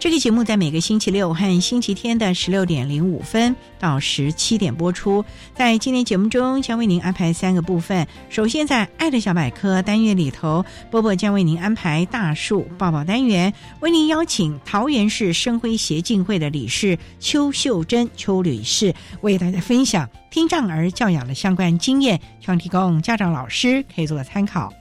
这个节目在每个星期六和星期天的十六点零五分到十七点播出。在今天节目中，将为您安排三个部分。首先，在“爱的小百科”单元里头，波波将为您安排大树抱抱单元，为您邀请桃园市生辉协进会的理事邱秀珍邱女士为大家分享听障儿教养的相关经验，希望提供家长老师可以做个参考。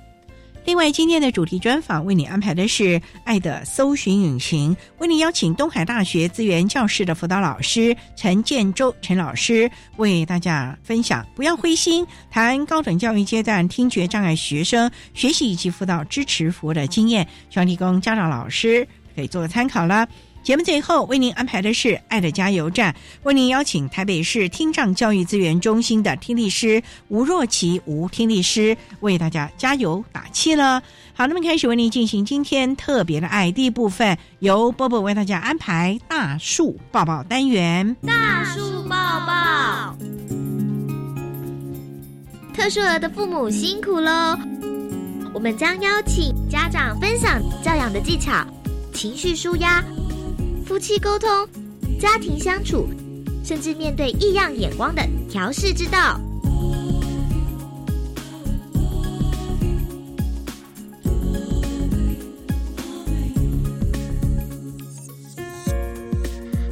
另外，今天的主题专访为你安排的是《爱的搜寻引擎》，为你邀请东海大学资源教室的辅导老师陈建州陈老师为大家分享。不要灰心，谈高等教育阶段听觉障碍学生学习以及辅导支持服务的经验，希望提供家长老师可以做个参考了。节目最后为您安排的是《爱的加油站》，为您邀请台北市听障教育资源中心的听力师吴若琪吴听力师为大家加油打气了。好，那么开始为您进行今天特别的爱第一部分，由波波为大家安排大树抱抱单元。大树抱抱，特殊儿的父母辛苦喽！我们将邀请家长分享教养的技巧、情绪舒压。夫妻沟通、家庭相处，甚至面对异样眼光的调试之道。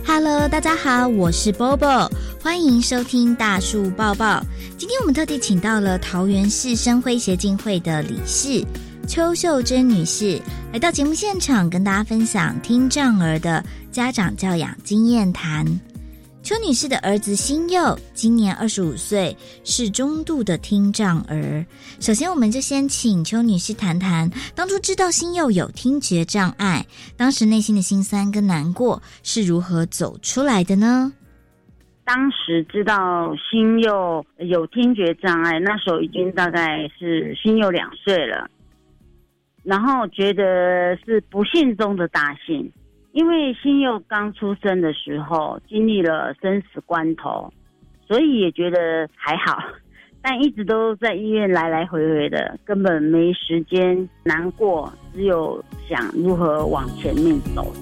Hello，大家好，我是 Bobo，欢迎收听大树抱抱。今天我们特地请到了桃园市生辉协进会的理事邱秀珍女士来到节目现场，跟大家分享听障儿的。家长教养经验谈，邱女士的儿子新佑今年二十五岁，是中度的听障儿。首先，我们就先请邱女士谈谈当初知道新佑有听觉障碍，当时内心的心酸跟难过是如何走出来的呢？当时知道新佑有听觉障碍，那时候已经大概是新佑两岁了，然后觉得是不幸中的大幸。因为新佑刚出生的时候经历了生死关头，所以也觉得还好，但一直都在医院来来回回的，根本没时间难过，只有想如何往前面走。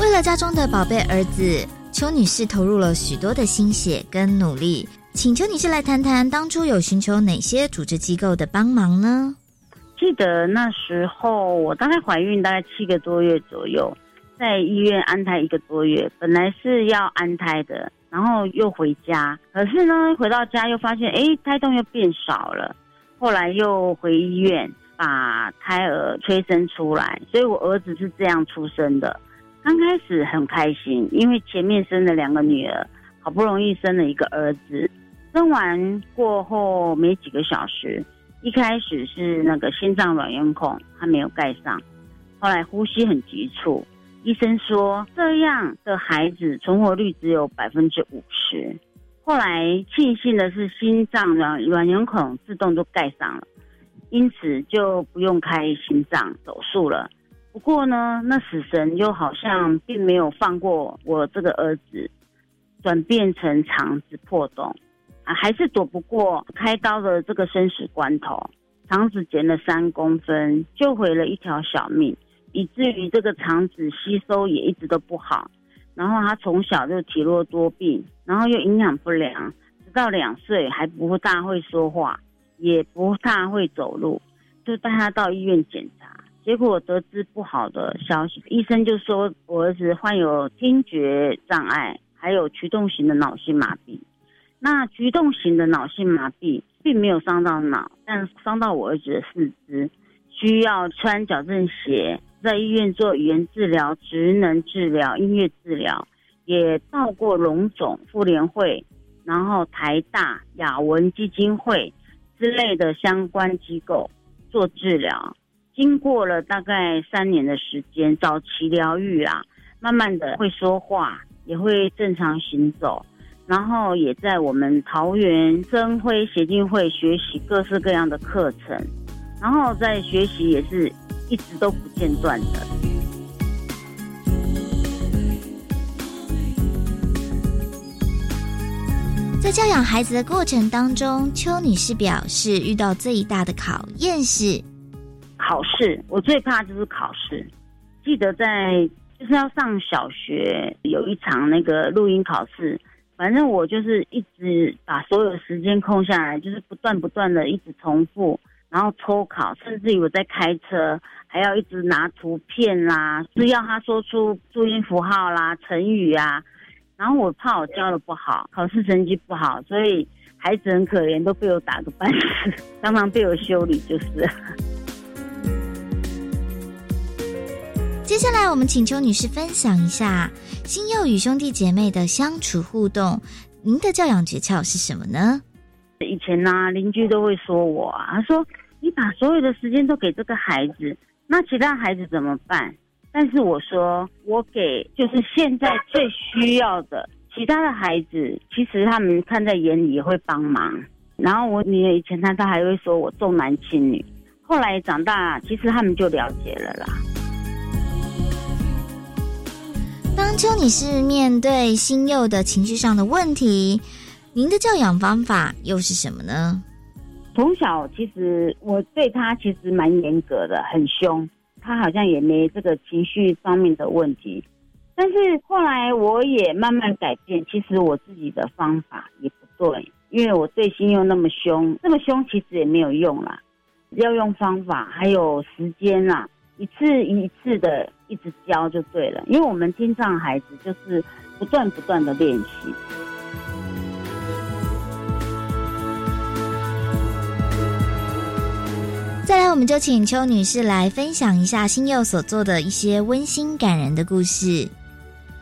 为了家中的宝贝儿子，邱女士投入了许多的心血跟努力。请求你是来谈谈，当初有寻求哪些组织机构的帮忙呢？记得那时候，我大概怀孕大概七个多月左右，在医院安胎一个多月，本来是要安胎的，然后又回家，可是呢，回到家又发现，哎，胎动又变少了，后来又回医院把胎儿催生出来，所以我儿子是这样出生的。刚开始很开心，因为前面生了两个女儿，好不容易生了一个儿子，生完过后没几个小时。一开始是那个心脏软圆孔还没有盖上，后来呼吸很急促，医生说这样的孩子存活率只有百分之五十。后来庆幸的是心脏软软圆孔自动都盖上了，因此就不用开心脏手术了。不过呢，那死神又好像并没有放过我这个儿子，转变成肠子破洞，啊，还是躲不过开刀的这个生死关头。肠子减了三公分，救回了一条小命，以至于这个肠子吸收也一直都不好。然后他从小就体弱多病，然后又营养不良，直到两岁还不大会说话，也不大会走路，就带他到医院检查。结果得知不好的消息，医生就说我儿子患有听觉障碍，还有驱动型的脑性麻痹。那驱动型的脑性麻痹并没有伤到脑，但伤到我儿子的四肢，需要穿矫正鞋，在医院做语言治疗、职能治疗、音乐治疗，也到过龙总、妇联会，然后台大雅文基金会之类的相关机构做治疗。经过了大概三年的时间，早期疗愈啊，慢慢的会说话，也会正常行走，然后也在我们桃园生辉协进会学习各式各样的课程，然后在学习也是一直都不间断的。在教养孩子的过程当中，邱女士表示遇到最大的考验是。考试，我最怕就是考试。记得在就是要上小学有一场那个录音考试，反正我就是一直把所有时间空下来，就是不断不断的一直重复，然后抽考，甚至于我在开车还要一直拿图片啦，是要他说出注音符号啦、成语啊。然后我怕我教的不好，考试成绩不好，所以孩子很可怜，都被我打个半死，常常被我修理就是。下来，我们请邱女士分享一下新幼与兄弟姐妹的相处互动。您的教养诀窍是什么呢？以前呢，邻居都会说我啊，他说你把所有的时间都给这个孩子，那其他孩子怎么办？但是我说，我给就是现在最需要的，其他的孩子其实他们看在眼里也会帮忙。然后我女儿以前她她还会说我重男轻女，后来长大，其实他们就了解了啦。当秋你是面对新幼的情绪上的问题，您的教养方法又是什么呢？从小其实我对他其实蛮严格的，很凶。他好像也没这个情绪方面的问题，但是后来我也慢慢改变。其实我自己的方法也不对，因为我对新幼那么凶，这么凶其实也没有用啦。要用方法，还有时间啦。一次一次的一直教就对了，因为我们听障孩子就是不断不断的练习。再来，我们就请邱女士来分享一下新幼所做的一些温馨感人的故事。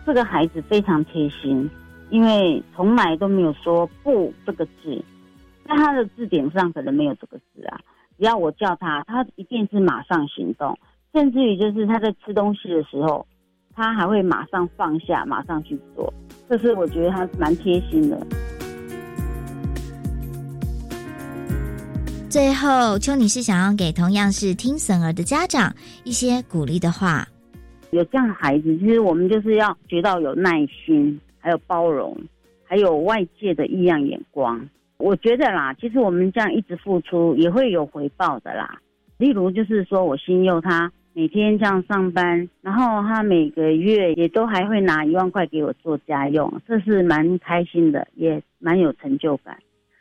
这个孩子非常贴心，因为从来都没有说不这个字，在他的字典上可能没有这个字啊。只要我叫他，他一定是马上行动。甚至于就是他在吃东西的时候，他还会马上放下，马上去做。这是我觉得他蛮贴心的。最后，邱女士想要给同样是听损儿的家长一些鼓励的话。有这样的孩子，其实我们就是要学到有耐心，还有包容，还有外界的异样眼光。我觉得啦，其实我们这样一直付出，也会有回报的啦。例如，就是说我心佑他。每天这样上班，然后他每个月也都还会拿一万块给我做家用，这是蛮开心的，也蛮有成就感。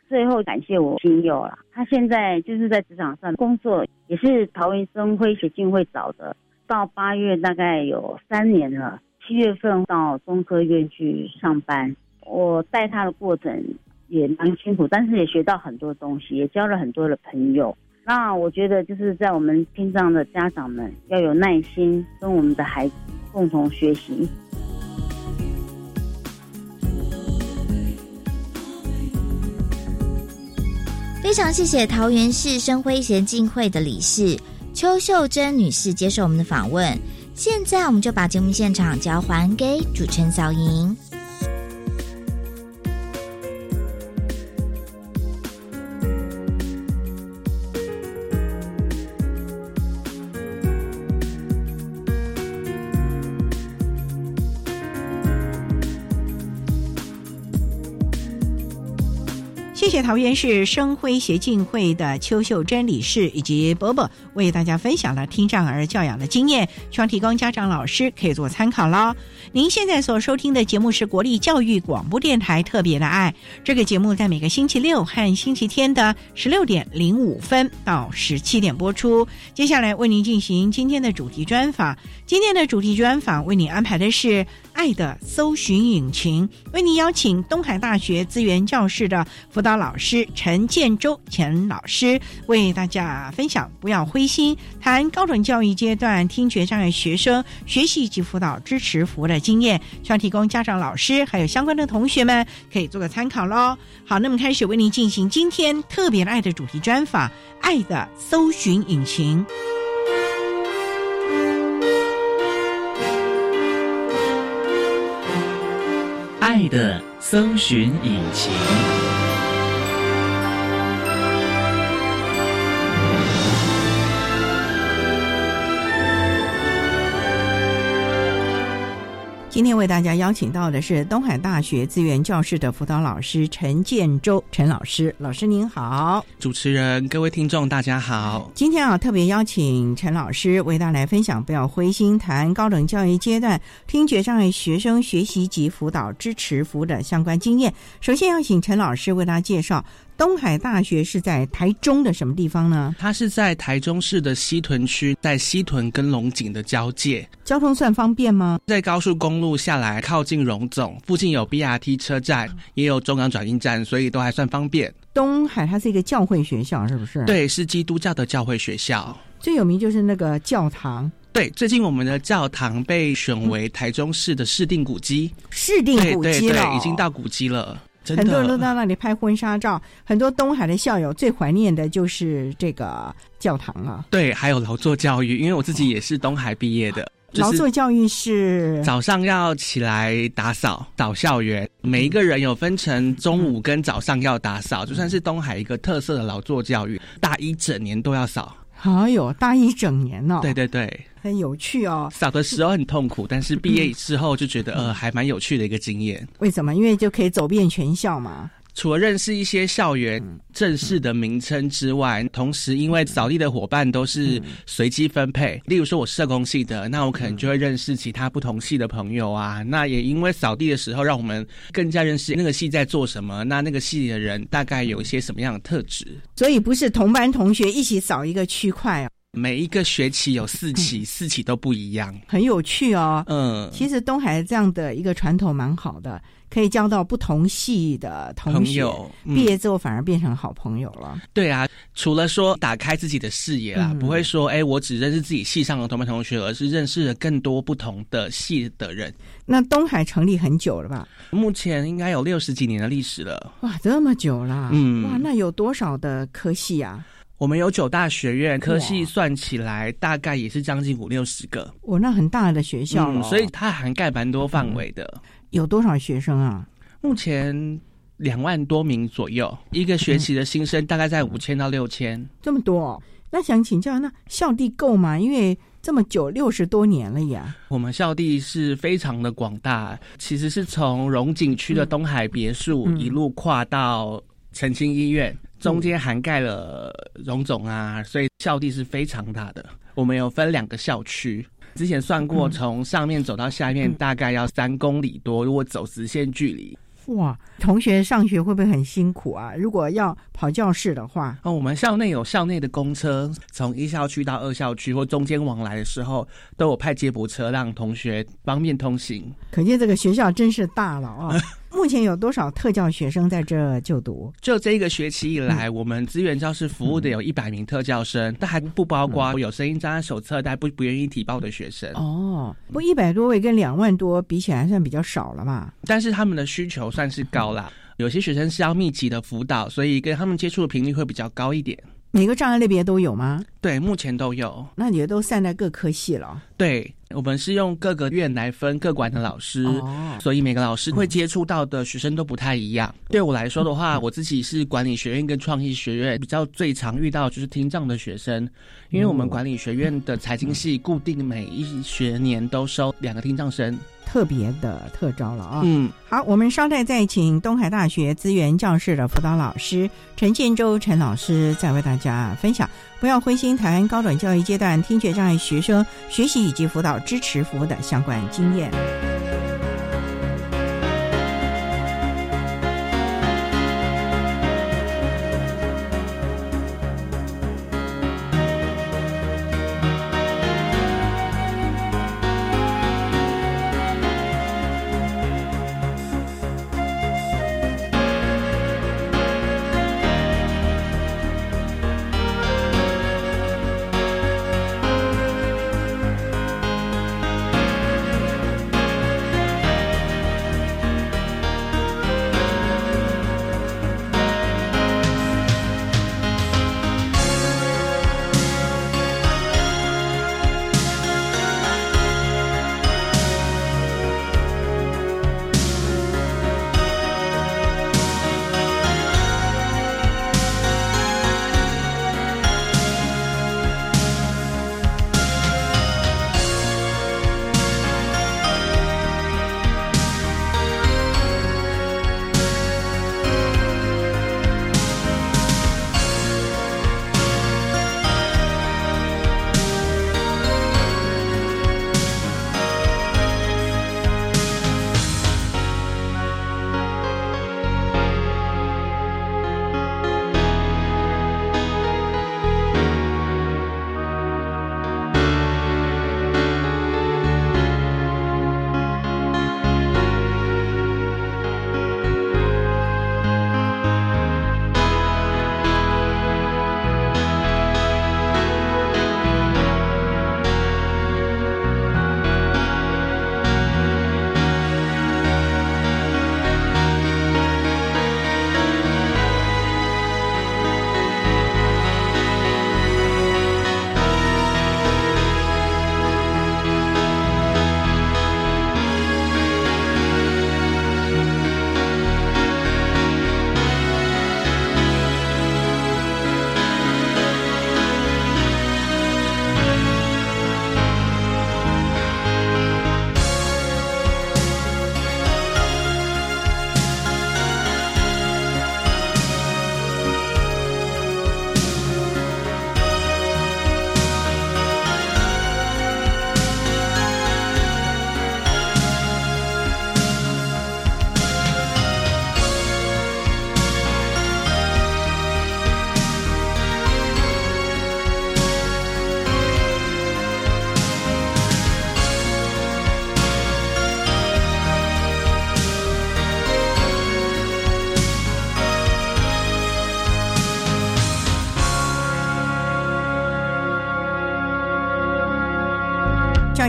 最后感谢我亲友啦，他现在就是在职场上工作，也是桃园生辉协进会找的，到八月大概有三年了。七月份到中科院去上班，我带他的过程也蛮辛苦，但是也学到很多东西，也交了很多的朋友。那我觉得就是在我们听障的家长们要有耐心，跟我们的孩子共同学习。非常谢谢桃园市生辉协进会的理事邱秀珍女士接受我们的访问。现在我们就把节目现场交还给主持人小莹。谢谢桃园市生辉协进会的邱秀珍理事以及伯伯为大家分享了听障儿教养的经验，希望提供家长老师可以做参考喽。您现在所收听的节目是国立教育广播电台特别的爱，这个节目在每个星期六和星期天的十六点零五分到十七点播出。接下来为您进行今天的主题专访，今天的主题专访为您安排的是。爱的搜寻引擎为您邀请东海大学资源教室的辅导老师陈建州陈老师为大家分享，不要灰心，谈高等教育阶段听觉障碍学生学习及辅导支持服务的经验，希望提供家长、老师还有相关的同学们可以做个参考喽。好，那么开始为您进行今天特别的爱的主题专访，爱的搜寻引擎。爱的搜寻引擎。今天为大家邀请到的是东海大学资源教室的辅导老师陈建州陈老师，老师您好，主持人各位听众大家好。今天啊特别邀请陈老师为大家来分享，不要灰心，谈高等教育阶段听觉障碍学生学习及辅导支持服务的相关经验。首先要请陈老师为大家介绍。东海大学是在台中的什么地方呢？它是在台中市的西屯区，在西屯跟龙井的交界。交通算方便吗？在高速公路下来，靠近荣总附近有 BRT 车站，也有中港转运站，所以都还算方便。东海它是一个教会学校，是不是？对，是基督教的教会学校。最有名就是那个教堂。对，最近我们的教堂被选为台中市的市定古迹。市定古迹了，已经到古迹了。很多人都到那里拍婚纱照，很多东海的校友最怀念的就是这个教堂了。对，还有劳作教育，因为我自己也是东海毕业的。劳作教育是早上要起来打扫扫校园，每一个人有分成中午跟早上要打扫，就算是东海一个特色的劳作教育，大一整年都要扫。好有大一整年呢。对对对。很有趣哦，扫的时候很痛苦，但是毕业之后就觉得呃还蛮有趣的一个经验。为什么？因为就可以走遍全校嘛。除了认识一些校园正式的名称之外，同时因为扫地的伙伴都是随机分配，例如说我社工系的，那我可能就会认识其他不同系的朋友啊。那也因为扫地的时候，让我们更加认识那个系在做什么，那那个系的人大概有一些什么样的特质。所以不是同班同学一起扫一个区块啊。每一个学期有四期，四期都不一样，很有趣哦。嗯，其实东海这样的一个传统蛮好的，可以交到不同系的同学，毕业之后反而变成好朋友了。对啊，除了说打开自己的视野啦，不会说哎，我只认识自己系上的同班同学，而是认识了更多不同的系的人。那东海成立很久了吧？目前应该有六十几年的历史了。哇，这么久了！嗯，哇，那有多少的科系啊？我们有九大学院，科系算起来大概也是将近五六十个。我，那很大的学校了，所以它涵盖蛮多范围的。有多少学生啊？目前两万多名左右，一个学期的新生大概在五千到六千。这么多？那想请教，那校地够吗？因为这么久，六十多年了呀。我们校地是非常的广大，其实是从荣景区的东海别墅一路跨到澄清医院。中间涵盖了荣总啊，所以校地是非常大的。我们有分两个校区，之前算过，从上面走到下面大概要三公里多，如果走直线距离。哇，同学上学会不会很辛苦啊？如果要跑教室的话，哦，我们校内有校内的公车，从一校区到二校区或中间往来的时候，都有派接驳车让同学方便通行。可见这个学校真是大了啊！目前有多少特教学生在这就读？就这一个学期以来，我们资源教室服务的有一百名特教生，但还不包括有声音障碍手册但不不愿意提报的学生。哦，不一百多位跟两万多比起来算比较少了嘛？但是他们的需求算是高啦。有些学生是要密集的辅导，所以跟他们接触的频率会比较高一点。每个障碍类别都有吗？对，目前都有。那也都散在各科系了。对，我们是用各个院来分各管的老师，所以每个老师会接触到的学生都不太一样。对我来说的话，我自己是管理学院跟创意学院比较最常遇到就是听障的学生，因为我们管理学院的财经系固定每一学年都收两个听障生。特别的特招了啊。嗯，好，我们稍待再请东海大学资源教室的辅导老师陈建州陈老师再为大家分享。不要灰心，台湾高等教育阶段听觉障碍学生学习以及辅导支持服务的相关经验。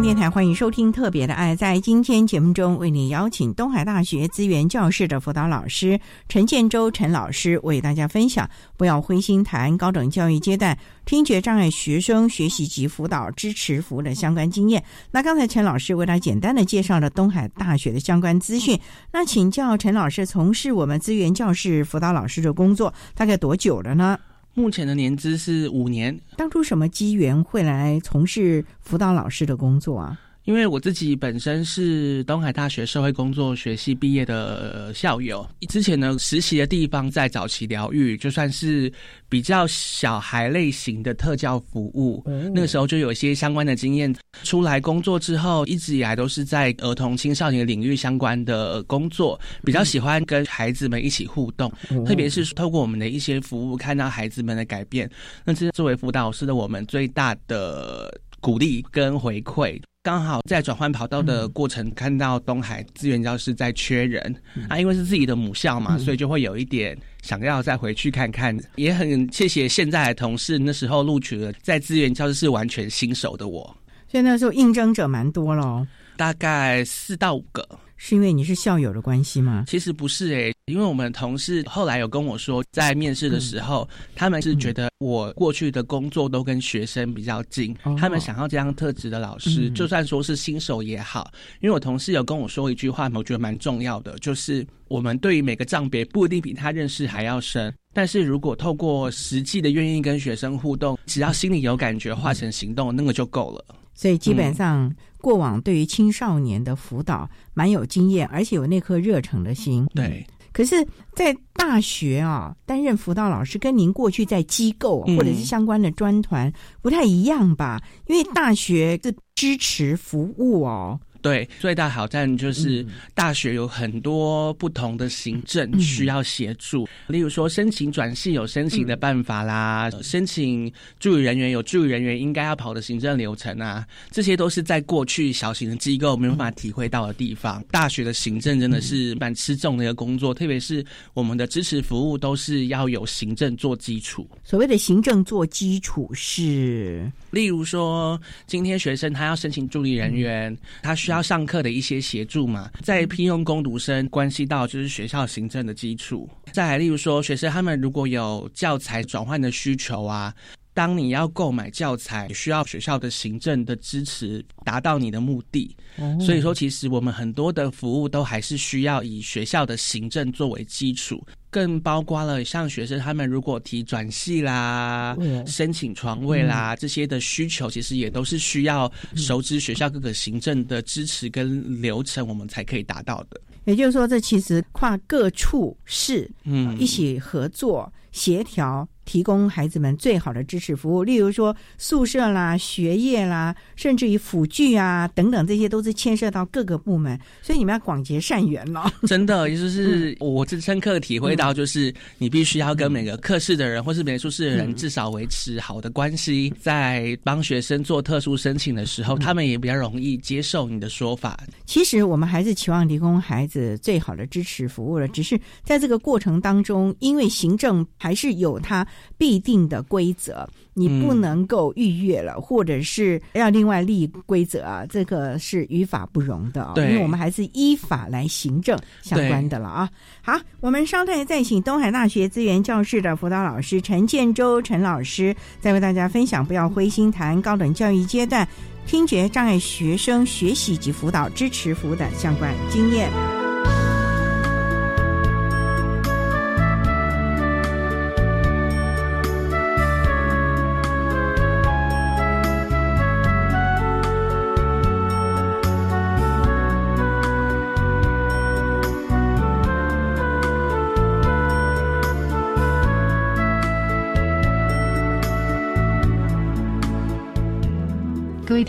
电台欢迎收听《特别的爱》。在今天节目中，为您邀请东海大学资源教室的辅导老师陈建州陈老师，为大家分享“不要灰心谈高等教育阶段听觉障碍学生学习及辅导支持服务的相关经验”。那刚才陈老师为他简单的介绍了东海大学的相关资讯。那请教陈老师，从事我们资源教室辅导老师的工作大概多久了呢？目前的年资是五年。当初什么机缘会来从事辅导老师的工作啊？因为我自己本身是东海大学社会工作学系毕业的校友，之前呢实习的地方在早期疗愈，就算是比较小孩类型的特教服务，那个时候就有一些相关的经验。出来工作之后，一直以来都是在儿童青少年领域相关的工作，比较喜欢跟孩子们一起互动，特别是透过我们的一些服务，看到孩子们的改变，那这是作为辅导师的我们最大的鼓励跟回馈。刚好在转换跑道的过程，看到东海资源教室在缺人啊，因为是自己的母校嘛，所以就会有一点想要再回去看看。也很谢谢现在的同事，那时候录取了在资源教室是完全新手的我，所以那时候应征者蛮多了，大概四到五个。是因为你是校友的关系吗？其实不是诶，因为我们同事后来有跟我说，在面试的时候，他们是觉得我过去的工作都跟学生比较近，他们想要这样特质的老师，就算说是新手也好。因为我同事有跟我说一句话，我觉得蛮重要的，就是我们对于每个账别不一定比他认识还要深，但是如果透过实际的愿意跟学生互动，只要心里有感觉，化成行动，那个就够了。所以基本上过往对于青少年的辅导蛮有经验，而且有那颗热诚的心。对。可是，在大学啊，担任辅导老师跟您过去在机构或者是相关的专团不太一样吧？因为大学是支持服务哦。对，最大挑战就是大学有很多不同的行政需要协助，例如说申请转系有申请的办法啦，申请助理人员有助理人员应该要跑的行政流程啊，这些都是在过去小型的机构没有办法体会到的地方。大学的行政真的是蛮吃重的一个工作，特别是我们的支持服务都是要有行政做基础。所谓的行政做基础是，例如说今天学生他要申请助理人员，他需要上课的一些协助嘛，在聘用工读生关系到就是学校行政的基础。再来，例如说学生他们如果有教材转换的需求啊，当你要购买教材，需要学校的行政的支持，达到你的目的。所以说，其实我们很多的服务都还是需要以学校的行政作为基础。更包括了像学生他们如果提转系啦、申请床位啦这些的需求，其实也都是需要熟知学校各个行政的支持跟流程，我们才可以达到的。也就是说，这其实跨各处市嗯一起合作协调。提供孩子们最好的支持服务，例如说宿舍啦、学业啦，甚至于辅具啊等等，这些都是牵涉到各个部门，所以你们要广结善缘了。真的，也 就是我是深刻体会到，就是你必须要跟每个课室的人，或是美术室的人，至少维持好的关系，在帮学生做特殊申请的时候，他们也比较容易接受你的说法。其实我们还是期望提供孩子最好的支持服务了，只是在这个过程当中，因为行政还是有它。必定的规则，你不能够逾越了，或者是要另外立规则啊，这个是于法不容的。对，因为我们还是依法来行政相关的了啊。好，我们稍待再请东海大学资源教室的辅导老师陈建州陈老师，再为大家分享不要灰心谈高等教育阶段听觉障碍学生学习及辅导支持服务的相关经验。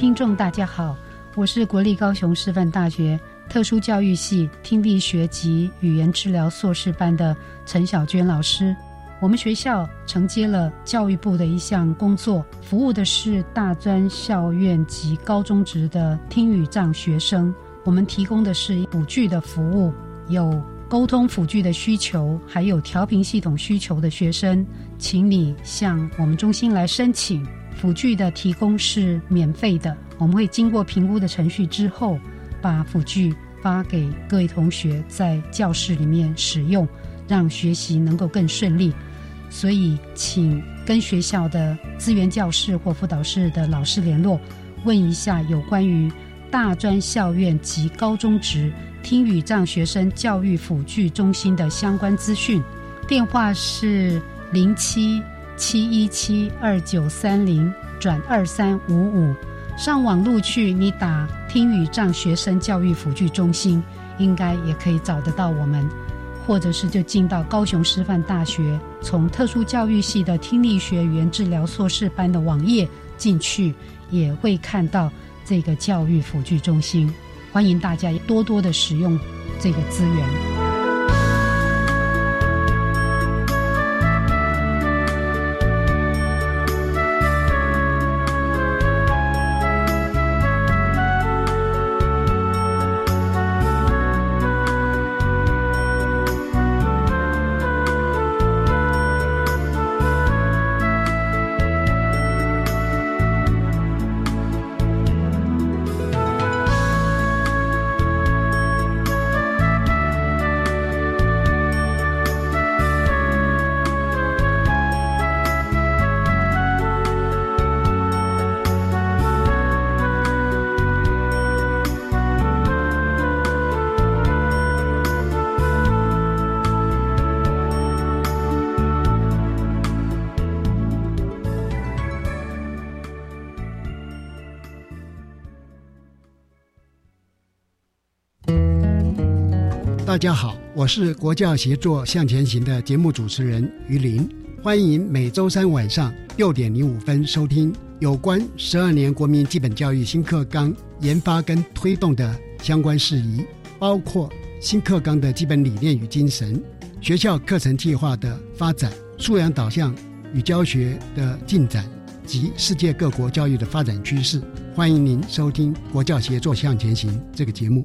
听众，大家好，我是国立高雄师范大学特殊教育系听力学及语言治疗硕士班的陈小娟老师。我们学校承接了教育部的一项工作，服务的是大专校院及高中职的听语障学生。我们提供的是辅具的服务，有沟通辅具的需求，还有调频系统需求的学生，请你向我们中心来申请。辅具的提供是免费的，我们会经过评估的程序之后，把辅具发给各位同学在教室里面使用，让学习能够更顺利。所以，请跟学校的资源教室或辅导室的老师联络，问一下有关于大专校院及高中职听语障学生教育辅具中心的相关资讯。电话是零七。七一七二九三零转二三五五，上网路去，你打听语障学生教育辅具中心，应该也可以找得到我们，或者是就进到高雄师范大学，从特殊教育系的听力学语言治疗硕士班的网页进去，也会看到这个教育辅具中心，欢迎大家多多的使用这个资源。大家好，我是国教协作向前行的节目主持人于林，欢迎每周三晚上六点零五分收听有关十二年国民基本教育新课纲研发跟推动的相关事宜，包括新课纲的基本理念与精神、学校课程计划的发展、素养导向与教学的进展及世界各国教育的发展趋势。欢迎您收听国教协作向前行这个节目。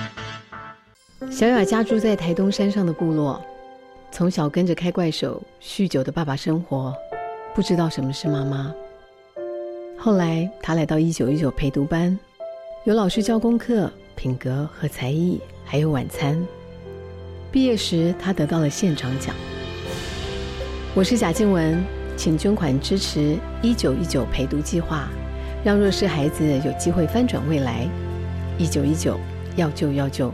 小雅家住在台东山上的部落，从小跟着开怪手、酗酒的爸爸生活，不知道什么是妈妈。后来她来到一九一九陪读班，有老师教功课、品格和才艺，还有晚餐。毕业时，她得到了现场奖。我是贾静雯，请捐款支持一九一九陪读计划，让弱势孩子有机会翻转未来。一九一九，要救要救。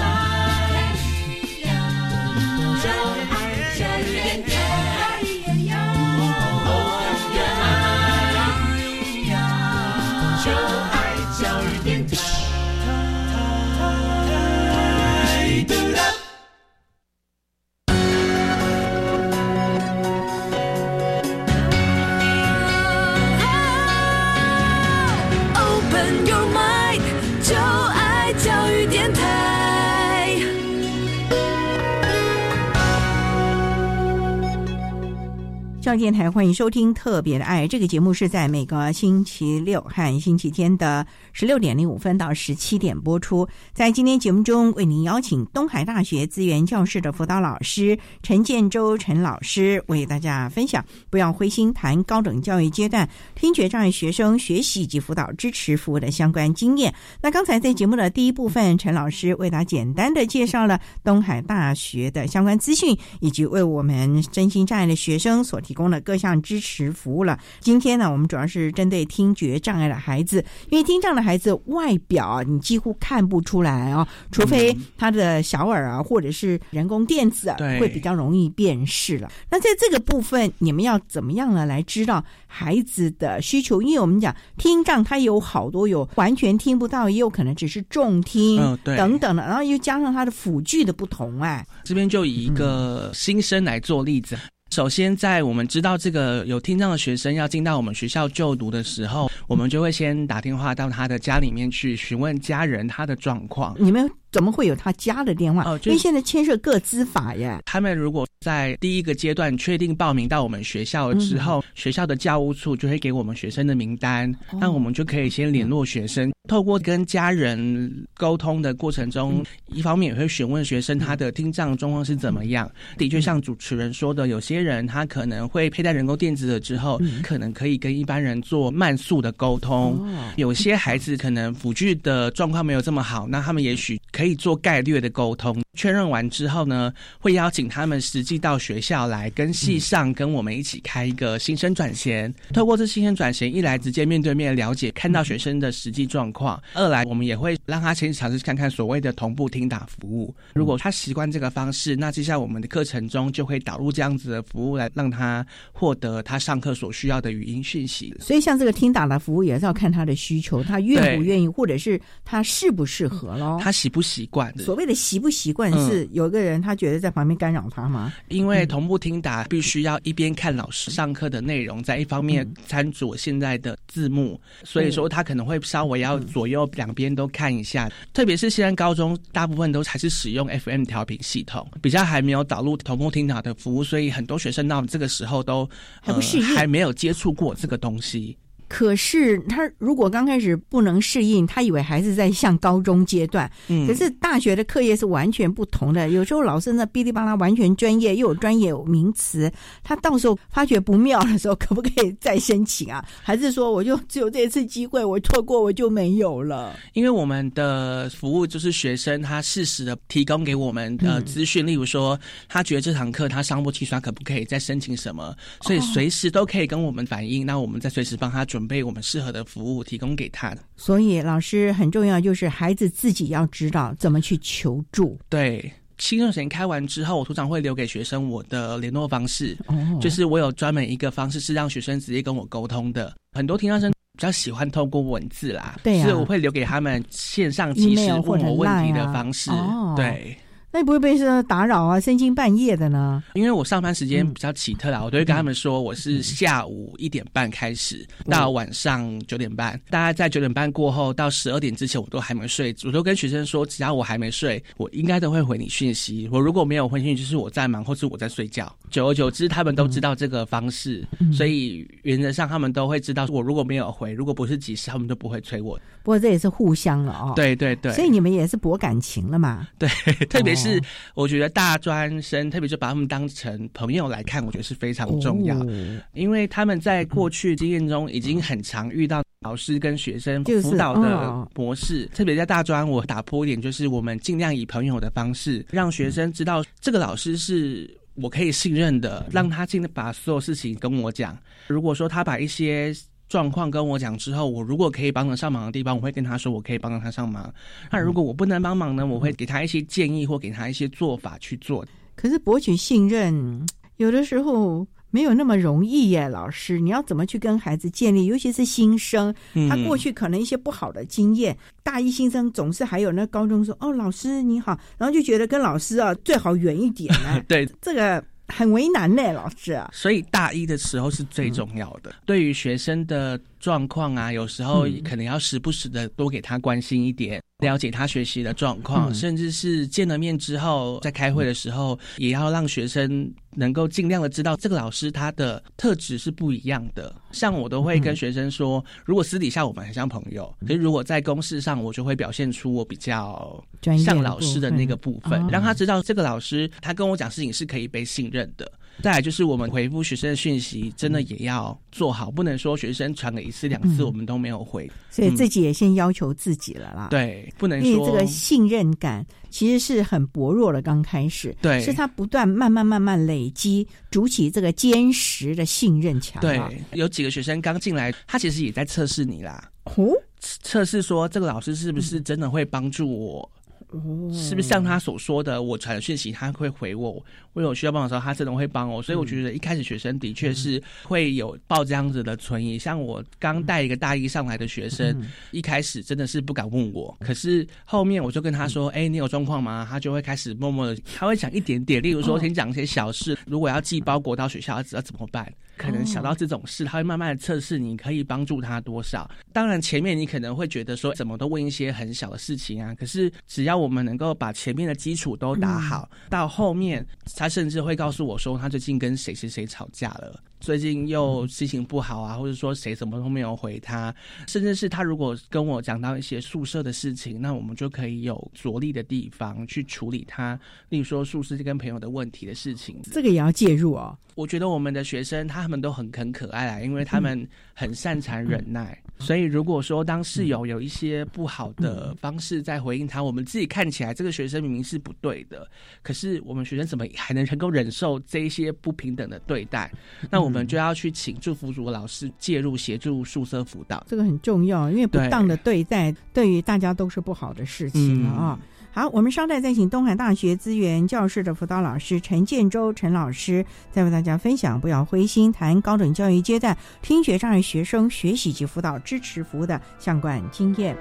电台欢迎收听《特别的爱》这个节目，是在每个星期六和星期天的十六点零五分到十七点播出。在今天节目中，为您邀请东海大学资源教室的辅导老师陈建州陈老师，为大家分享“不要灰心”谈高等教育阶段听觉障碍学生学习以及辅导支持服务的相关经验。那刚才在节目的第一部分，陈老师为大家简单的介绍了东海大学的相关资讯，以及为我们身心障碍的学生所提。供供了各项支持服务了。今天呢，我们主要是针对听觉障碍的孩子，因为听障的孩子外表你几乎看不出来啊，除非他的小耳啊，或者是人工电子啊会比较容易辨识了。那在这个部分，你们要怎么样呢？来知道孩子的需求？因为我们讲听障，它有好多有完全听不到，也有可能只是重听等等的，然后又加上它的辅具的不同。哎，这边就以一个新生来做例子。首先，在我们知道这个有听障的学生要进到我们学校就读的时候，我们就会先打电话到他的家里面去询问家人他的状况。你们怎么会有他家的电话？哦，因为现在牵涉各资法耶。他们如果在第一个阶段确定报名到我们学校之后，学校的教务处就会给我们学生的名单，那我们就可以先联络学生。透过跟家人沟通的过程中，一方面也会询问学生他的听障状况是怎么样。的确，像主持人说的，有些人他可能会佩戴人工电子的之后，可能可以跟一般人做慢速的沟通。有些孩子可能辅具的状况没有这么好，那他们也许可以做概略的沟通。确认完之后呢，会邀请他们实际到学校来跟系上跟我们一起开一个新生转衔。透过这新生转衔，一来直接面对面了解，看到学生的实际状况。二来，我们也会让他先尝试看看所谓的同步听打服务。如果他习惯这个方式，那接下来我们的课程中就会导入这样子的服务，来让他获得他上课所需要的语音讯息。所以，像这个听打的服务，也是要看他的需求，他愿不愿意，或者是他适不适合咯。他喜不习惯？所谓的习不习惯，是有一个人他觉得在旁边干扰他吗？因为同步听打必须要一边看老师上课的内容，在一方面参照现在的字幕，所以说他可能会稍微要。左右两边都看一下，特别是现在高中大部分都还是使用 FM 调频系统，比较还没有导入同步听打的服务，所以很多学生到这个时候都还不适应，还没有接触过这个东西。可是他如果刚开始不能适应，他以为还是在像高中阶段。嗯可是大学的课业是完全不同的，有时候老师呢哔哩吧啦完全专业，又有专业有名词，他到时候发觉不妙的时候，可不可以再申请啊？还是说我就只有这一次机会，我错过我就没有了？因为我们的服务就是学生他适时的提供给我们的嗯资讯，例如说他觉得这堂课他上不清楚，他可不可以再申请什么，所以哦随时都可以跟我们反映，那我们再随时帮他准备我们适合的服务提供给他的。所以老师很重要，就是孩子自己要知道怎么去求助。对。新热线开完之后，我通常会留给学生我的联络方式，哦就是我有专门一个方式是让学生直接跟我沟通的。很多听障生比较喜欢透过文字啦，对啊所以我会留给他们线上即时问我问题的啊方式。哦对，那你不会被说打扰啊，深更半夜的呢？因为我上班时间比较奇特啦，我都会跟他们说我是下午一点半开始到晚上九点半，大概在九点半过后到十二点之前我都还没睡，我都跟学生说，只要我还没睡，我应该都会回你讯息。我如果没有回讯息，就是我在忙或是我在睡觉。久而久之，他们都知道这个方式，所以原则上他们都会知道，我如果没有回，如果不是及时，他们都不会催我。不过这也是互相了哦。对对对，所以你们也是博感情了嘛？对，特别是我觉得大专生，特别是把他们当成朋友来看，我觉得是非常重要，哦因为他们在过去经验中已经很常遇到老师跟学生就是辅导的哦模式，特别在大专，我打破一点，就是我们尽量以朋友的方式，让学生知道这个老师是。我可以信任的，让他尽量把所有事情跟我讲。如果说他把一些状况跟我讲之后，我如果可以帮得上忙的地方，我会跟他说我可以帮到他上忙。那如果我不能帮忙呢，我会给他一些建议或给他一些做法去做。可是博取信任，有的时候没有那么容易耶。老师，你要怎么去跟孩子建立？尤其是新生，嗯他过去可能一些不好的经验，大一新生总是还有那高中说：“哦，老师你好。”然后就觉得跟老师啊最好远一点呢。对，这个很为难呢，老师啊。所以大一的时候是最重要的。对于学生的状况啊，有时候可能要时不时的多给他关心一点，了解他学习的状况，嗯。甚至是见了面之后，在开会的时候，也要让学生能够尽量的知道这个老师他的特质是不一样的。像我都会跟学生说，如果私底下我们很像朋友，可是如果在公事上，我就会表现出我比较像老师的那个部分，部分。让他知道这个老师他跟我讲事情是可以被信任的。再来就是我们回复学生的讯息，真的也要做好，不能说学生传个一次两次嗯我们都没有回。所以自己也先要求自己了啦。对，不能说因为这个信任感其实是很薄弱的，刚开始，对是他不断慢慢慢慢累积，筑起这个坚实的信任墙、啊。对，有几个学生刚进来，他其实也在测试你啦，哦，测试说这个老师是不是真的会帮助我。哦是不是像他所说的，我传的讯息他会回我，我有需要帮的时候他真的会帮我，所以我觉得一开始学生的确是会有抱这样子的存疑。像我刚带一个大一上来的学生，一开始真的是不敢问我，可是后面我就跟他说：“哎、你有状况吗？”他就会开始默默的，他会讲一点点，例如说先讲一些小事，如果要寄包裹到学校，要怎么办。可能想到这种事，他会慢慢的测试你可以帮助他多少。当然，前面你可能会觉得说怎么都问一些很小的事情啊，可是只要我们能够把前面的基础都打好，到后面他甚至会告诉我说他最近跟谁谁谁吵架了。最近又心情不好啊，或者说谁什么都没有回他，甚至是他如果跟我讲到一些宿舍的事情，那我们就可以有着力的地方去处理他，例如说宿舍跟朋友的问题的事情。这个也要介入哦。我觉得我们的学生他们都很很可爱啊，因为他们很擅长忍耐，所以如果说当室友有一些不好的方式在回应他，我们自己看起来这个学生明明是不对的，可是我们学生怎么还能能够忍受这一些不平等的对待？那我们就要去请祝福组的老师介入协助宿舍辅导。这个很重要，因为不当的对待对于大家都是不好的事情了啊。好，我们稍待再请东海大学资源教室的辅导老师陈建州陈老师，再为大家分享不要灰心谈高等教育阶段听觉障碍学生学习及辅导支持服务的相关经验。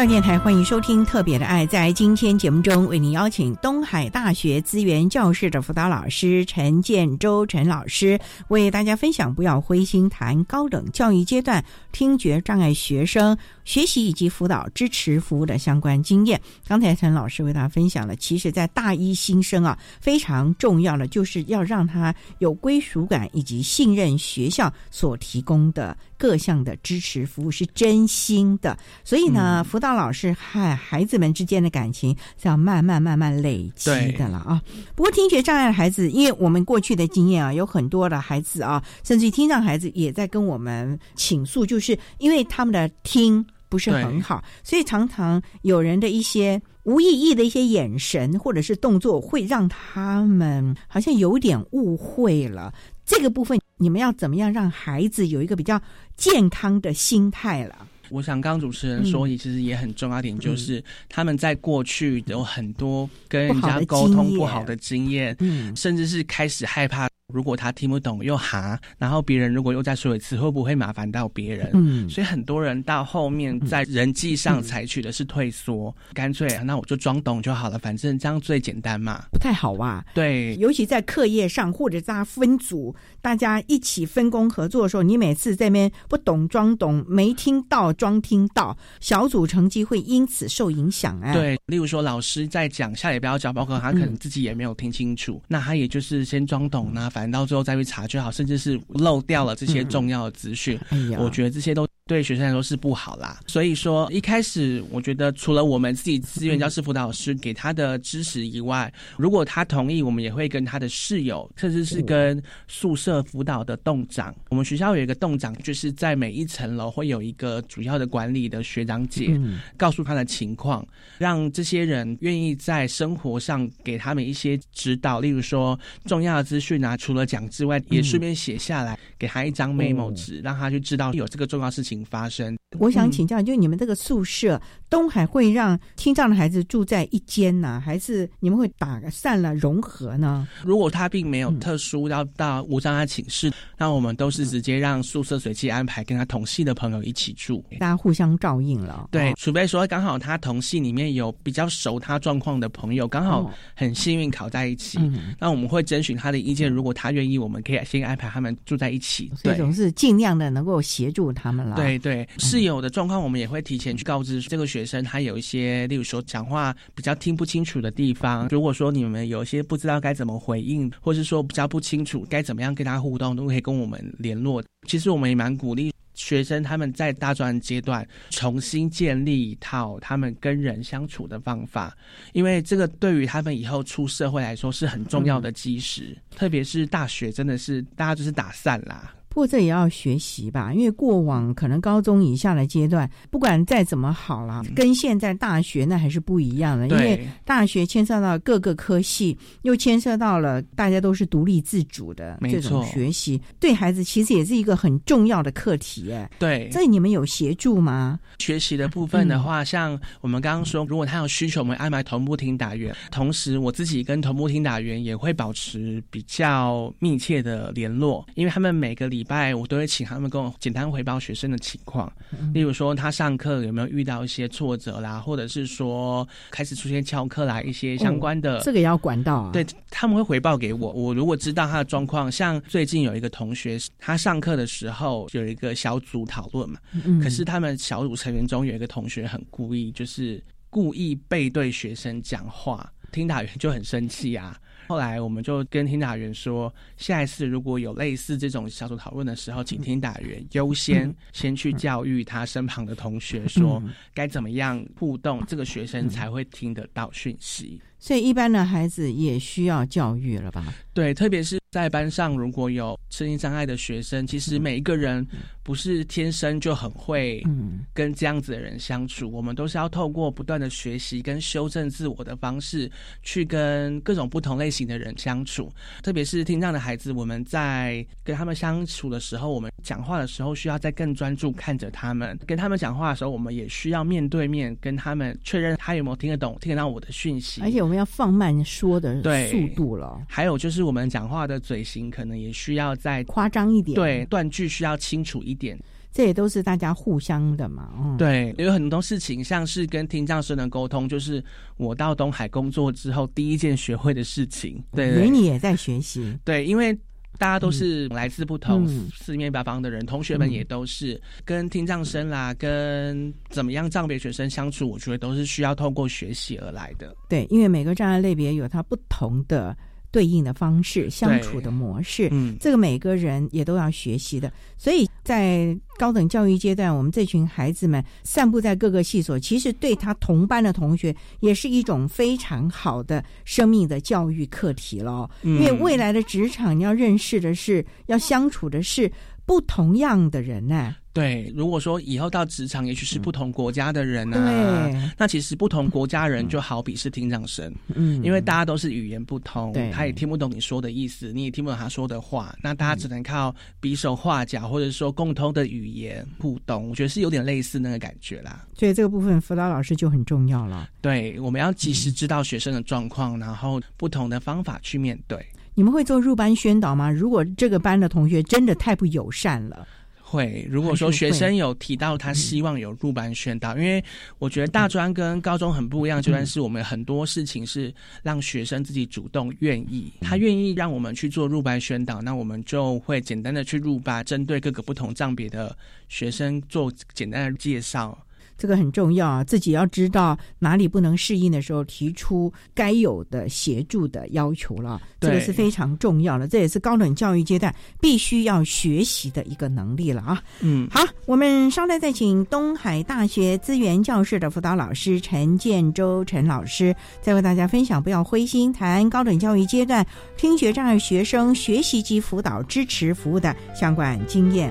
教育电台欢迎收听《特别的爱》。在今天节目中，为您邀请东海大学资源教室的辅导老师陈建州陈老师，为大家分享“不要灰心”谈高等教育阶段听觉障碍学生学习以及辅导支持服务的相关经验。刚才陈老师为大家分享了，其实，在大一新生啊，非常重要的就是要让他有归属感以及信任学校所提供的各项的支持服务是真心的。所以呢，辅导老师和孩子们之间的感情是要慢慢慢慢累积的了啊。不过听觉障碍的孩子，因为我们过去的经验啊，有很多的孩子啊，甚至于听障孩子也在跟我们倾诉，就是因为他们的听不是很好，所以常常有人的一些无意义的一些眼神或者是动作，会让他们好像有点误会了。这个部分，你们要怎么样让孩子有一个比较健康的心态了？我想，刚刚主持人说，也其实也很重要点，就是他们在过去有很多跟人家沟通不好的经验，嗯，甚至是开始害怕。如果他听不懂又哈，然后别人如果又再说一次，会不会麻烦到别人？嗯，所以很多人到后面在人际上采取的是退缩，干脆那我就装懂就好了，反正这样最简单嘛。不太好哇。对，尤其在课业上或者大家分组，大家一起分工合作的时候，你每次这边不懂装懂，没听到装听到，小组成绩会因此受影响哎。对，例如说老师在讲下也不要讲，包括，他可能自己也没有听清楚，那他也就是先装懂呢，反。到最后再去查就好，甚至是漏掉了这些重要的资讯。我觉得这些都对学生来说是不好啦。所以说一开始，我觉得除了我们自己资源教师辅导老师给他的知识以外，如果他同意，我们也会跟他的室友，甚至是跟宿舍辅导的栋长。我们学校有一个栋长，就是在每一层楼会有一个主要的管理的学长姐，告诉他的情况，让这些人愿意在生活上给他们一些指导，例如说重要的资讯啊，除了讲之外，也顺便写下来，给他一张 memo 纸，让他去知道有这个重要事情发生。我想请教，就你们这个宿舍，东海会让听障的孩子住在一间呢，还是你们会打散了融合呢？如果他并没有特殊要到无障碍寝室，那我们都是直接让宿舍随机安排跟他同系的朋友一起住，大家互相照应了。对，除非说刚好他同系里面有比较熟他状况的朋友，刚好很幸运考在一起，那我们会征询他的意见，如果他愿意，我们可以先安排他们住在一起。这种是尽量的能够协助他们了。对对，室友的状况，我们也会提前去告知这个学生，他有一些，例如说讲话比较听不清楚的地方。如果说你们有一些不知道该怎么回应，或是说比较不清楚该怎么样跟他互动，都可以跟我们联络。其实我们也蛮鼓励学生他们在大专阶段重新建立一套他们跟人相处的方法，因为这个对于他们以后出社会来说是很重要的基石。特别是大学，真的是大家就是打散啦。不过这也要学习吧，因为过往可能高中以下的阶段，不管再怎么好了，跟现在大学那还是不一样的。因为大学牵涉到各个科系，又牵涉到了大家都是独立自主的这种学习，对孩子其实也是一个很重要的课题。哎，对，这你们有协助吗？学习的部分的话，像我们刚刚说，如果他有需求，我们安排同步听打员，同时我自己跟同步听打员也会保持比较密切的联络，因为他们每个礼。礼拜我都会请他们跟我简单回报学生的情况，例如说他上课有没有遇到一些挫折啦，或者是说开始出现翘课啦，一些相关的，这个也要管到啊。对，他们会回报给我，我如果知道他的状况，像最近有一个同学，他上课的时候有一个小组讨论嘛，嗯可是他们小组成员中有一个同学很故意，就是故意背对学生讲话，听打员就很生气啊。后来我们就跟听打员说，下一次如果有类似这种小组讨论的时候，请听打员优先先去教育他身旁的同学，说该怎么样互动，这个学生才会听得到讯息。所以，一般的孩子也需要教育了吧？对，特别是在班上，如果有声音障碍的学生，其实每一个人不是天生就很会跟这样子的人相处。我们都是要透过不断的学习跟修正自我的方式，去跟各种不同类型的人相处。特别是听障的孩子，我们在跟他们相处的时候，我们讲话的时候需要再更专注看着他们。跟他们讲话的时候，我们也需要面对面跟他们确认他有没有听得懂、听得到我的讯息，而且。我们要放慢说的速度了，还有就是我们讲话的嘴型可能也需要再夸张一点，对，断句需要清楚一点。这也都是大家互相的嘛。嗯，对，有很多事情，像是跟听障生的沟通，就是我到东海工作之后第一件学会的事情。对，连你也在学习。对，因为。大家都是来自不同四面八方的人，同学们也都是跟听障生啦，跟怎么样障别学生相处，我觉得都是需要透过学习而来的。对，因为每个障碍类别有它不同的。对应的方式、相处的模式，嗯，这个每个人也都要学习的。所以在高等教育阶段，我们这群孩子们散布在各个系所，其实对他同班的同学也是一种非常好的生命的教育课题了。因为未来的职场，你要认识的是，要相处的是不同样的人呢。对，如果说以后到职场，也许是不同国家的人啊，那其实不同国家人就好比是听障生，嗯，因为大家都是语言不通，他也听不懂你说的意思，你也听不懂他说的话，那大家只能靠比手画脚，或者说共通的语言互动，我觉得是有点类似那个感觉啦。所以这个部分辅导老师就很重要了。对，我们要及时知道学生的状况，然后不同的方法去面对。你们会做入班宣导吗？如果这个班的同学真的太不友善了。会，如果说学生有提到他希望有入班宣导，因为我觉得大专跟高中很不一样，就算是我们很多事情是让学生自己主动愿意，他愿意让我们去做入班宣导，那我们就会简单的去入班，针对各个不同障别的学生做简单的介绍。这个很重要啊，自己要知道哪里不能适应的时候，提出该有的协助的要求了。这个是非常重要的，这也是高等教育阶段必须要学习的一个能力了啊。嗯，好，我们稍待再请东海大学资源教室的辅导老师陈建州陈老师，再为大家分享不要灰心谈高等教育阶段听觉障碍学生学习及辅导支持服务的相关经验。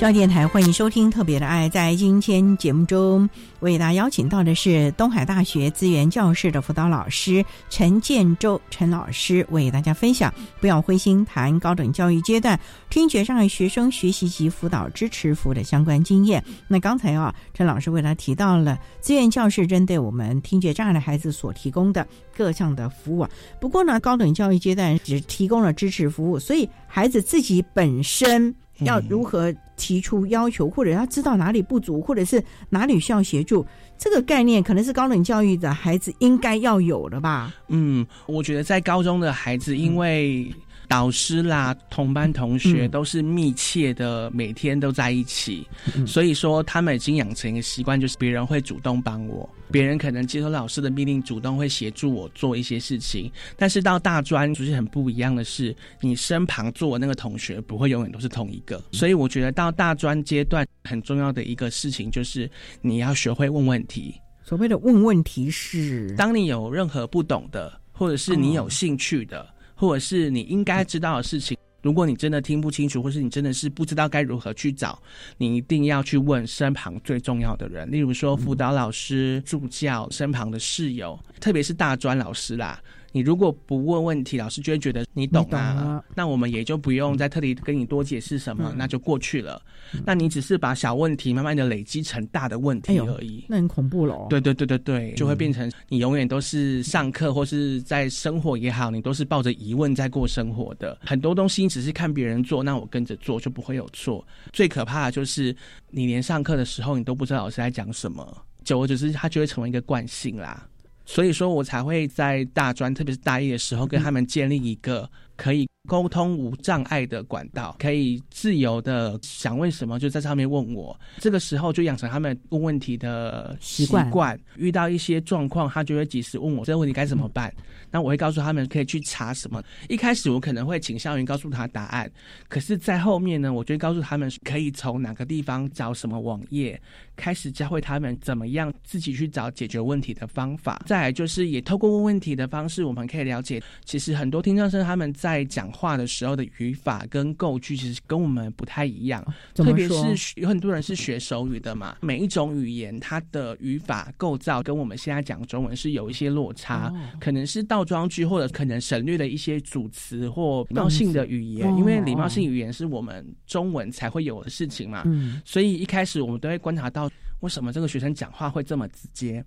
教电台欢迎收听《特别的爱》。在今天节目中，为大家邀请到的是东海大学资源教室的辅导老师陈建州陈老师，为大家分享不要灰心谈高等教育阶段听觉障碍学生学习及辅导支持服务的相关经验。那刚才啊，陈老师为他提到了资源教室针对我们听觉障碍的孩子所提供的各项的服务。不过呢，高等教育阶段只提供了支持服务，所以孩子自己本身。要如何提出要求，或者要知道哪里不足，或者是哪里需要协助，这个概念可能是高等教育的孩子应该要有的吧？嗯，我觉得在高中的孩子，因为。导师啦，同班同学都是密切的，每天都在一起，所以说他们已经养成一个习惯，就是别人会主动帮我，别人可能接受老师的命令，主动会协助我做一些事情。但是到大专就是很不一样的是，你身旁坐那个同学不会永远都是同一个，所以我觉得到大专阶段很重要的一个事情就是你要学会问问题。所谓的问问题是，当你有任何不懂的，或者是你有兴趣的。或者是你应该知道的事情，如果你真的听不清楚，或是你真的是不知道该如何去找，你一定要去问身旁最重要的人，例如说辅导老师、助教、身旁的室友，特别是大专老师啦。你如果不问问题，老师就会觉得你懂啊，那我们也就不用再特地跟你多解释什么，那就过去了。那你只是把小问题慢慢的累积成大的问题而已，那很恐怖喽。对对对对对，就会变成你永远都是上课或是在生活也好，你都是抱着疑问在过生活的。很多东西你只是看别人做，那我跟着做就不会有错。最可怕的就是你连上课的时候你都不知道老师在讲什么，久而久之它就会成为一个惯性啦。所以说我才会在大专，特别是大一的时候，跟他们建立一个可以沟通无障碍的管道，可以自由的想问什么就在上面问我。这个时候就养成他们问问题的习惯。遇到一些状况，他就会及时问我这个问题该怎么办。那我会告诉他们可以去查什么。一开始我可能会倾向于告诉他答案，可是，在后面呢，我就会告诉他们可以从哪个地方找什么网页，开始教会他们怎么样自己去找解决问题的方法。再来就是也透过问问题的方式，我们可以了解，其实很多听障生他们在讲话的时候的语法跟构句，其实跟我们不太一样。特别是有很多人是学手语的嘛，每一种语言它的语法构造跟我们现在讲中文是有一些落差，可能是。倒装句或者可能省略了一些组词或礼貌性的语言，因为礼貌性语言是我们中文才会有的事情嘛。嗯，所以一开始我们都会观察到，为什么这个学生讲话会这么直接？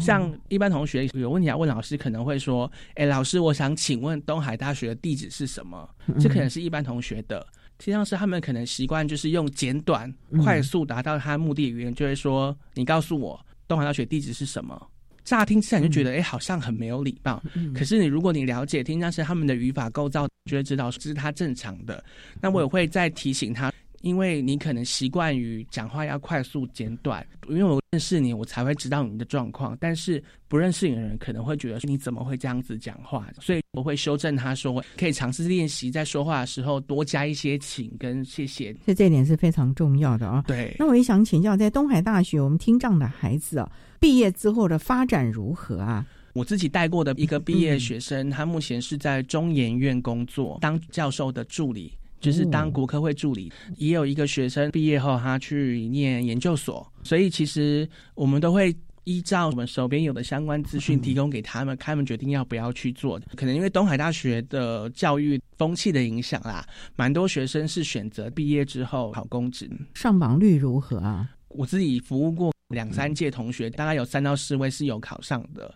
像一般同学有问题要问老师，可能会说：“哎，老师，我想请问东海大学的地址是什么？”这可能是一般同学的，实际上是他们可能习惯就是用简短、快速达到他目的语言，就会说：“你告诉我东海大学地址是什么？”乍听之下就觉得，哎，好像很没有礼貌。可是你如果你了解听障是他们的语法构造，就会知道这是他正常的。那我也会再提醒他。因为你可能习惯于讲话要快速简短，因为我认识你，我才会知道你的状况。但是不认识你的人可能会觉得你怎么会这样子讲话？所以我会修正他说，可以尝试练习在说话的时候多加一些请跟谢谢。这一点是非常重要的啊。对。那我也想请教，在东海大学，我们听障的孩子啊，毕业之后的发展如何啊？我自己带过的一个毕业学生，他目前是在中研院工作，当教授的助理。就是当国科会助理，也有一个学生毕业后，他去念研究所，所以其实我们都会依照我们手边有的相关资讯提供给他们，他们决定要不要去做。可能因为东海大学的教育风气的影响啦，蛮多学生是选择毕业之后考公职。上榜率如何啊？我自己服务过两三届同学，大概有三到四位是有考上的，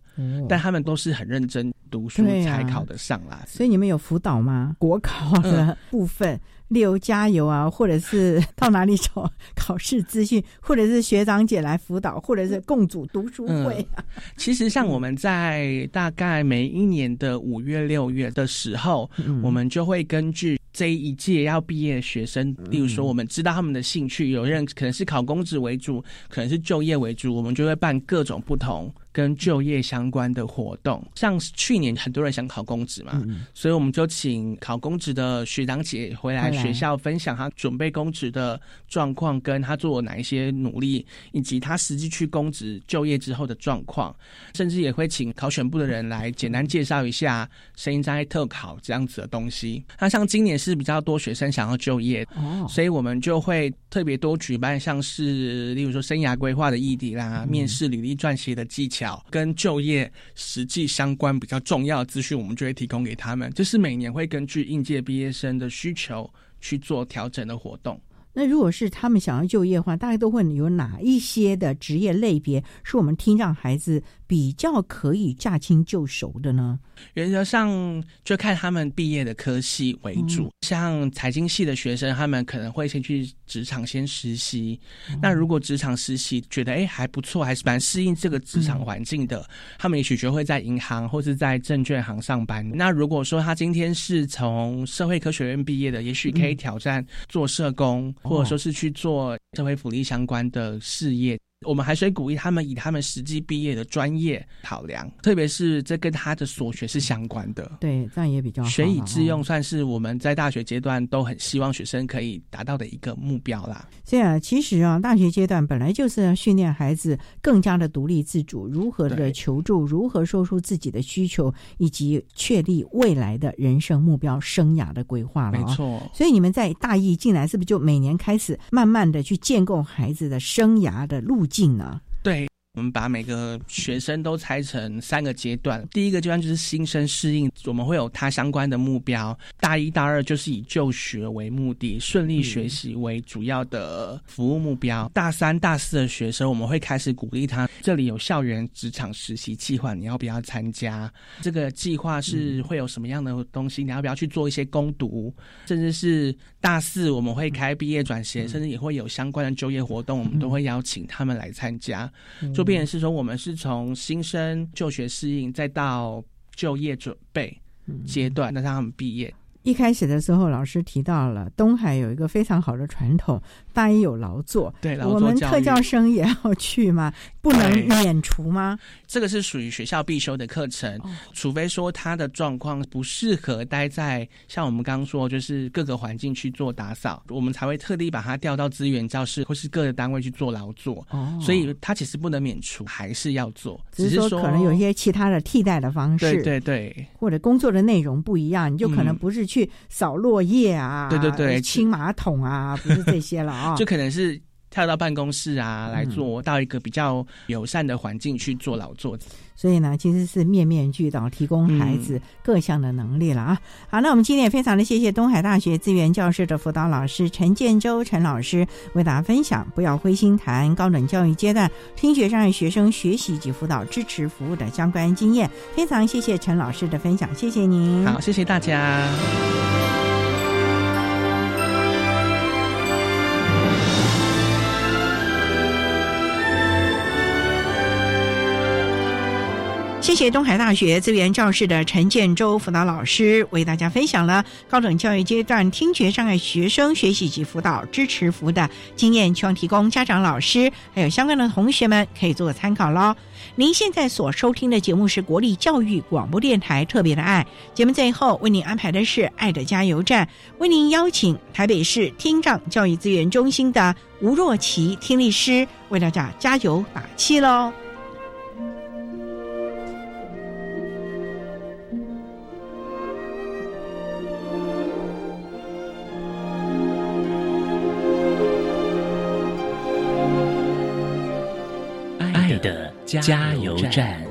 但他们都是很认真。读书才考得上啦，所以你们有辅导吗？国考的部分，例如加油啊，或者是 到哪里找考试资讯，或者是学长姐来辅导，或者是共组读书会啊。其实，像我们在大概每一年的五月、六月的时候，我们就会根据这一届要毕业的学生，例如说，我们知道他们的兴趣，有人可能是考公职为主，可能是就业为主，我们就会办各种不同。跟就业相关的活动，像去年很多人想考公职嘛，所以我们就请考公职的学长姐回来学校分享他准备公职的状况，跟他做哪一些努力，以及他实际去公职就业之后的状况，甚至也会请考选部的人来简单介绍一下声音障碍特考这样子的东西。那像今年是比较多学生想要就业，哦。所以我们就会特别多举办像是例如说生涯规划的议题啦，面试履历撰写的技巧。跟就业实际相关比较重要的资讯，我们就会提供给他们。这是每年会根据应届毕业生的需求去做调整的活动。那如果是他们想要就业的话，大概都会有哪一些的职业类别是我们听让孩子比较可以驾轻就熟的呢？原则上就看他们毕业的科系为主，像财经系的学生，他们可能会先去职场先实习。那如果职场实习觉得哎还不错，还是蛮适应这个职场环境的，他们也许就会在银行或是在证券行上班。那如果说他今天是从社会科学院毕业的，也许可以挑战做社工，或者说是去做社会福利相关的事业。我们还是会鼓励他们以他们实际毕业的专业考量，特别是这跟他的所学是相关的。对，这样也比较学以致用，算是我们在大学阶段都很希望学生可以达到的一个目标啦。这样，其实啊，大学阶段本来就是要训练孩子更加的独立自主，如何的求助，如何说出自己的需求，以及确立未来的人生目标、生涯的规划了。没错。所以你们在大一进来，是不是就每年开始慢慢的去建构孩子的生涯的路？近呢？我们把每个学生都拆成三个阶段，第一个阶段就是新生适应，我们会有他相关的目标。大一、大二就是以就学为目的，顺利学习为主要的服务目标。大三、大四的学生，我们会开始鼓励他，这里有校园职场实习计划，你要不要参加？这个计划是会有什么样的东西？你要不要去做一些攻读？甚至是大四，我们会开毕业转学，甚至也会有相关的就业活动，我们都会邀请他们来参加。就变成是说，我们是从新生就学适应，再到就业准备阶段，那让他们毕业。一开始的时候，老师提到了东海有一个非常好的传统，大一有劳作，对，劳作我们特教生也要去吗？不能免除吗？这个是属于学校必修的课程，哦。除非说他的状况不适合待在像我们刚刚说，就是各个环境去做打扫，我们才会特地把他调到资源教室或是各个单位去做劳作。哦。所以他其实不能免除，还是要做，只是说可能有一些其他的替代的方式，对对对，或者工作的内容不一样，你就可能不是去扫落叶啊，对对对清马桶啊，不是这些了啊，就可能是跳到办公室啊来嗯做，到一个比较友善的环境去做劳作。所以呢，其实是面面俱到，提供孩子各项的能力了啊。好，那我们今天也非常的谢谢东海大学资源教室的辅导老师陈建州陈老师为大家分享，不要灰心谈高等教育阶段听觉障碍学生学习及辅导支持服务的相关经验。非常谢谢陈老师的分享，谢谢您。好，谢谢大家。谢谢东海大学资源教室的陈建州辅导老师为大家分享了高等教育阶段听觉障碍学生学习及辅导支持服务的经验，希望提供家长、老师还有相关的同学们可以做参考喽。您现在所收听的节目是国立教育广播电台特别的爱节目，最后为您安排的是爱的加油站，为您邀请台北市听障教育资源中心的吴若琪听力师为大家加油打气喽。加油站。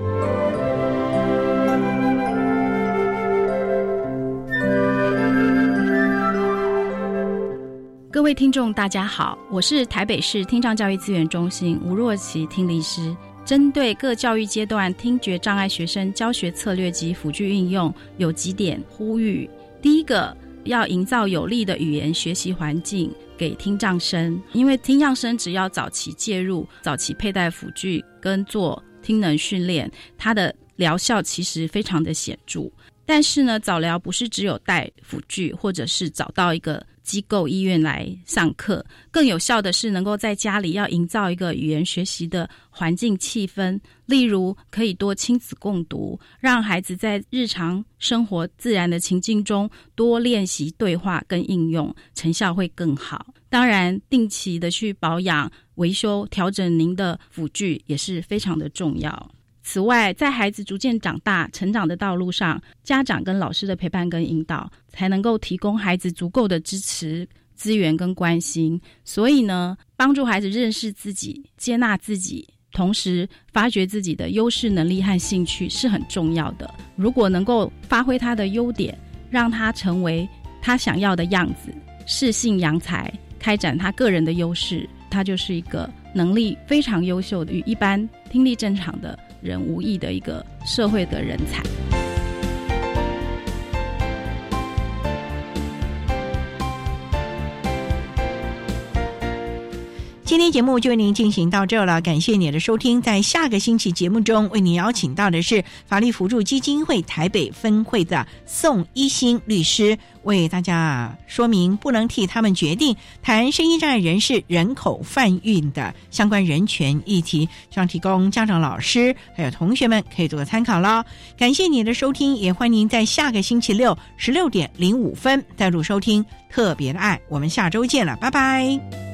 各位听众，大家好，我是台北市听障教育资源中心吴若琪听力师。针对各教育阶段听觉障碍学生教学策略及辅具运用，有几点呼吁：第一个，要营造有利的语言学习环境给听障生，因为听障生只要早期介入、早期佩戴辅具跟做听能训练，它的疗效其实非常的显著。但是呢，早疗不是只有带辅具，或者是找到一个机构医院来上课，更有效的是能够在家里要营造一个语言学习的环境气氛，例如可以多亲子共读，让孩子在日常生活自然的情境中多练习对话跟应用，成效会更好。当然，定期的去保养、维修、调整您的辅具也是非常的重要。此外，在孩子逐渐长大、成长的道路上，家长跟老师的陪伴跟引导，才能够提供孩子足够的支持、资源跟关心。所以呢，帮助孩子认识自己、接纳自己，同时发掘自己的优势、能力和兴趣是很重要的。如果能够发挥他的优点，让他成为他想要的样子，适性扬才，开展他个人的优势，他就是一个能力非常优秀的与一般听力正常的。人无意的一个社会的人才。今天节目就为您进行到这了，感谢你的收听。在下个星期节目中，为您邀请到的是法律辅助基金会台北分会的宋一新律师，为大家说明不能替他们决定谈声音障碍人士人口贩运的相关人权议题，希望提供家长、老师还有同学们可以做个参考喽。感谢你的收听，也欢迎您在下个星期六十六点零五分再度收听特别的爱。我们下周见了，拜拜。